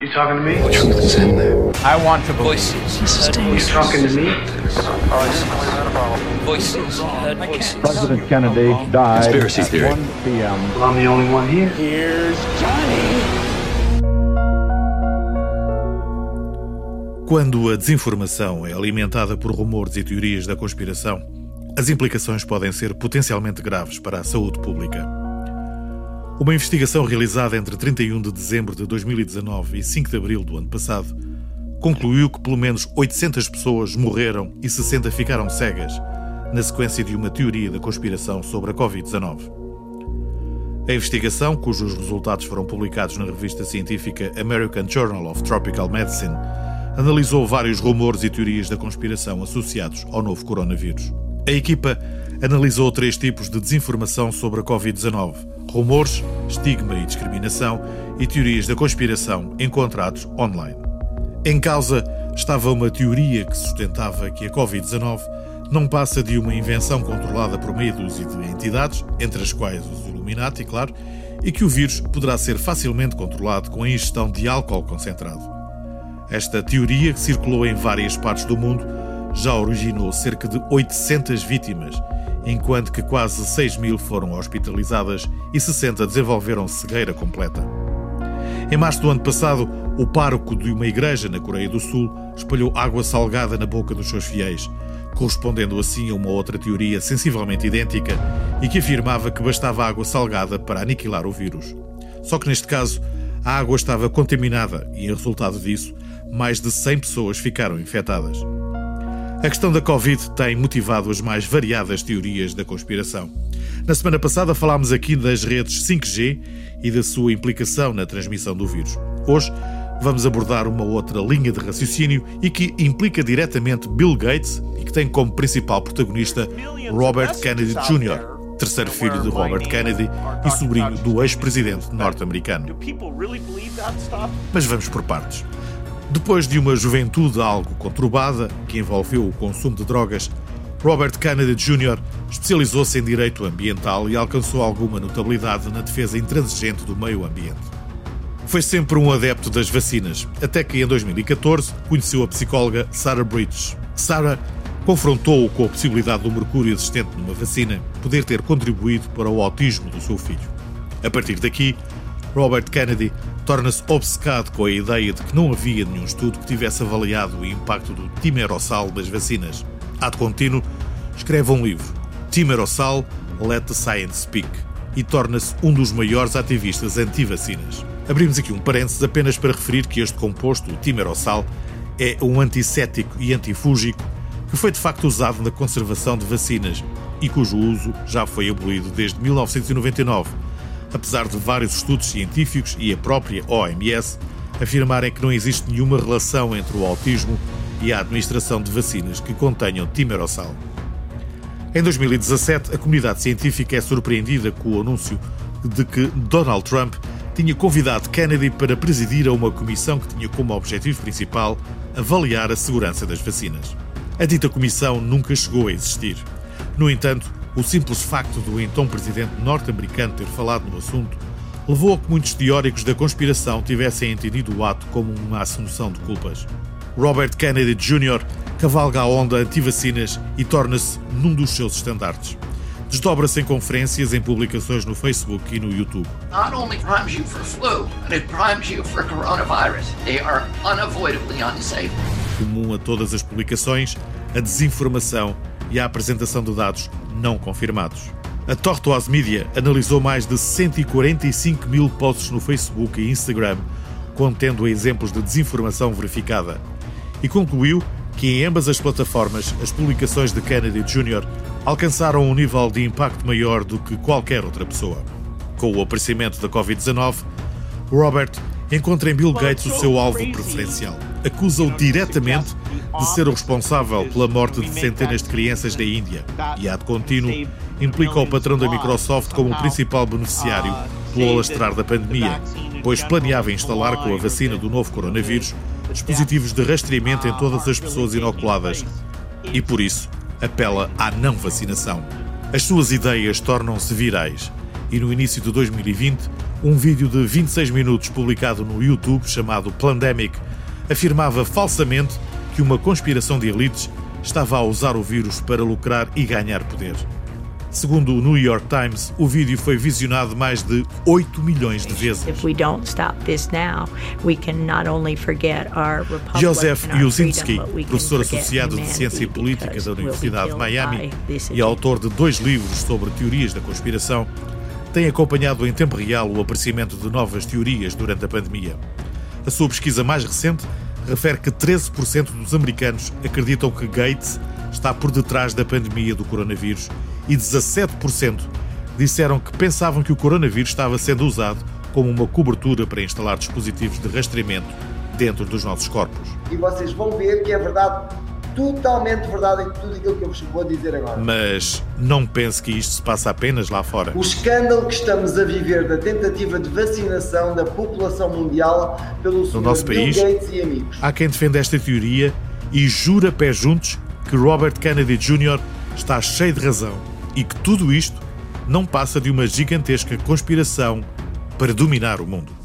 You talking to me? The truth is in there. I want to voices. This is You dangerous. talking to me? Voices. Heard voices. President Kennedy died Conspiracy at theory. 1 p.m. Well, I'm the only one here. Quando a desinformação é alimentada por rumores e teorias da conspiração, as implicações podem ser potencialmente graves para a saúde pública. Uma investigação realizada entre 31 de dezembro de 2019 e 5 de abril do ano passado concluiu que pelo menos 800 pessoas morreram e 60 ficaram cegas na sequência de uma teoria da conspiração sobre a Covid-19. A investigação, cujos resultados foram publicados na revista científica American Journal of Tropical Medicine, analisou vários rumores e teorias da conspiração associados ao novo coronavírus. A equipa analisou três tipos de desinformação sobre a Covid-19: rumores, estigma e discriminação e teorias da conspiração encontrados online. Em causa estava uma teoria que sustentava que a Covid-19 não passa de uma invenção controlada por meia dúzia de entidades, entre as quais os Illuminati, claro, e que o vírus poderá ser facilmente controlado com a ingestão de álcool concentrado. Esta teoria, que circulou em várias partes do mundo, já originou cerca de 800 vítimas, enquanto que quase 6 mil foram hospitalizadas e 60 desenvolveram cegueira completa. Em março do ano passado, o pároco de uma igreja na Coreia do Sul espalhou água salgada na boca dos seus fiéis, correspondendo assim a uma outra teoria sensivelmente idêntica e que afirmava que bastava água salgada para aniquilar o vírus. Só que neste caso, a água estava contaminada e, em resultado disso, mais de 100 pessoas ficaram infectadas. A questão da Covid tem motivado as mais variadas teorias da conspiração. Na semana passada falámos aqui das redes 5G e da sua implicação na transmissão do vírus. Hoje vamos abordar uma outra linha de raciocínio e que implica diretamente Bill Gates e que tem como principal protagonista Robert Kennedy Jr., terceiro filho de Robert Kennedy e sobrinho do ex-presidente norte-americano. Mas vamos por partes. Depois de uma juventude algo conturbada, que envolveu o consumo de drogas, Robert Kennedy Jr. especializou-se em direito ambiental e alcançou alguma notabilidade na defesa intransigente do meio ambiente. Foi sempre um adepto das vacinas, até que em 2014 conheceu a psicóloga Sarah Bridges. Sarah confrontou-o com a possibilidade do mercúrio existente numa vacina poder ter contribuído para o autismo do seu filho. A partir daqui, Robert Kennedy torna-se obcecado com a ideia de que não havia nenhum estudo que tivesse avaliado o impacto do timerossal das vacinas. Ad contínuo, escreve um livro, Timerossal, Let the Science Speak, e torna-se um dos maiores ativistas anti-vacinas. Abrimos aqui um parênteses apenas para referir que este composto, o timerossal, é um antisséptico e antifúngico que foi de facto usado na conservação de vacinas e cujo uso já foi abolido desde 1999, apesar de vários estudos científicos e a própria OMS afirmarem que não existe nenhuma relação entre o autismo e a administração de vacinas que contenham timerossal. Em 2017, a comunidade científica é surpreendida com o anúncio de que Donald Trump tinha convidado Kennedy para presidir a uma comissão que tinha como objetivo principal avaliar a segurança das vacinas. A dita comissão nunca chegou a existir. No entanto, o simples facto do então presidente norte-americano ter falado no assunto levou a que muitos teóricos da conspiração tivessem entendido o ato como uma assunção de culpas. Robert Kennedy Jr. cavalga a onda anti-vacinas e torna-se num dos seus estandartes. Desdobra-se em conferências, em publicações no Facebook e no YouTube. not only primes you for flu, but it primes you for coronavirus. They are unavoidably unsafe. Comum a todas as publicações, a desinformação e a apresentação de dados não confirmados. A Tortoise Media analisou mais de 145 mil posts no Facebook e Instagram, contendo exemplos de desinformação verificada, e concluiu que em ambas as plataformas as publicações de Kennedy Jr. alcançaram um nível de impacto maior do que qualquer outra pessoa. Com o aparecimento da Covid-19, Robert encontra em Bill Gates o seu alvo preferencial. Acusa-o diretamente de ser o responsável pela morte de centenas de crianças da Índia. E, ad contínuo, implica o patrão da Microsoft como o principal beneficiário pelo alastrar da pandemia, pois planeava instalar com a vacina do novo coronavírus dispositivos de rastreamento em todas as pessoas inoculadas. E, por isso, apela à não vacinação. As suas ideias tornam-se virais. E no início de 2020 Um vídeo de 26 minutos publicado no YouTube chamado Plandemic afirmava falsamente que uma conspiração de elites estava a usar o vírus para lucrar e ganhar poder. Segundo o New York Times, o vídeo foi visionado mais de 8 milhões de vezes. Joseph Yusinski, professor associado de Ciência e Política da Universidade de Miami e autor de dois livros sobre teorias da conspiração, tem acompanhado em tempo real o aparecimento de novas teorias durante a pandemia. A sua pesquisa mais recente refere que 13% dos americanos acreditam que Gates está por detrás da pandemia do coronavírus e 17% disseram que pensavam que o coronavírus estava sendo usado como uma cobertura para instalar dispositivos de rastreamento dentro dos nossos corpos. E vocês vão ver que é verdade totalmente verdade em tudo aquilo que eu vos vou dizer agora. Mas não pense que isto se passa apenas lá fora. O escândalo que estamos a viver da tentativa de vacinação da população mundial pelo no nosso país, Gates e amigos. Há quem defenda esta teoria e jura pé juntos que Robert Kennedy Jr. está cheio de razão e que tudo isto não passa de uma gigantesca conspiração para dominar o mundo.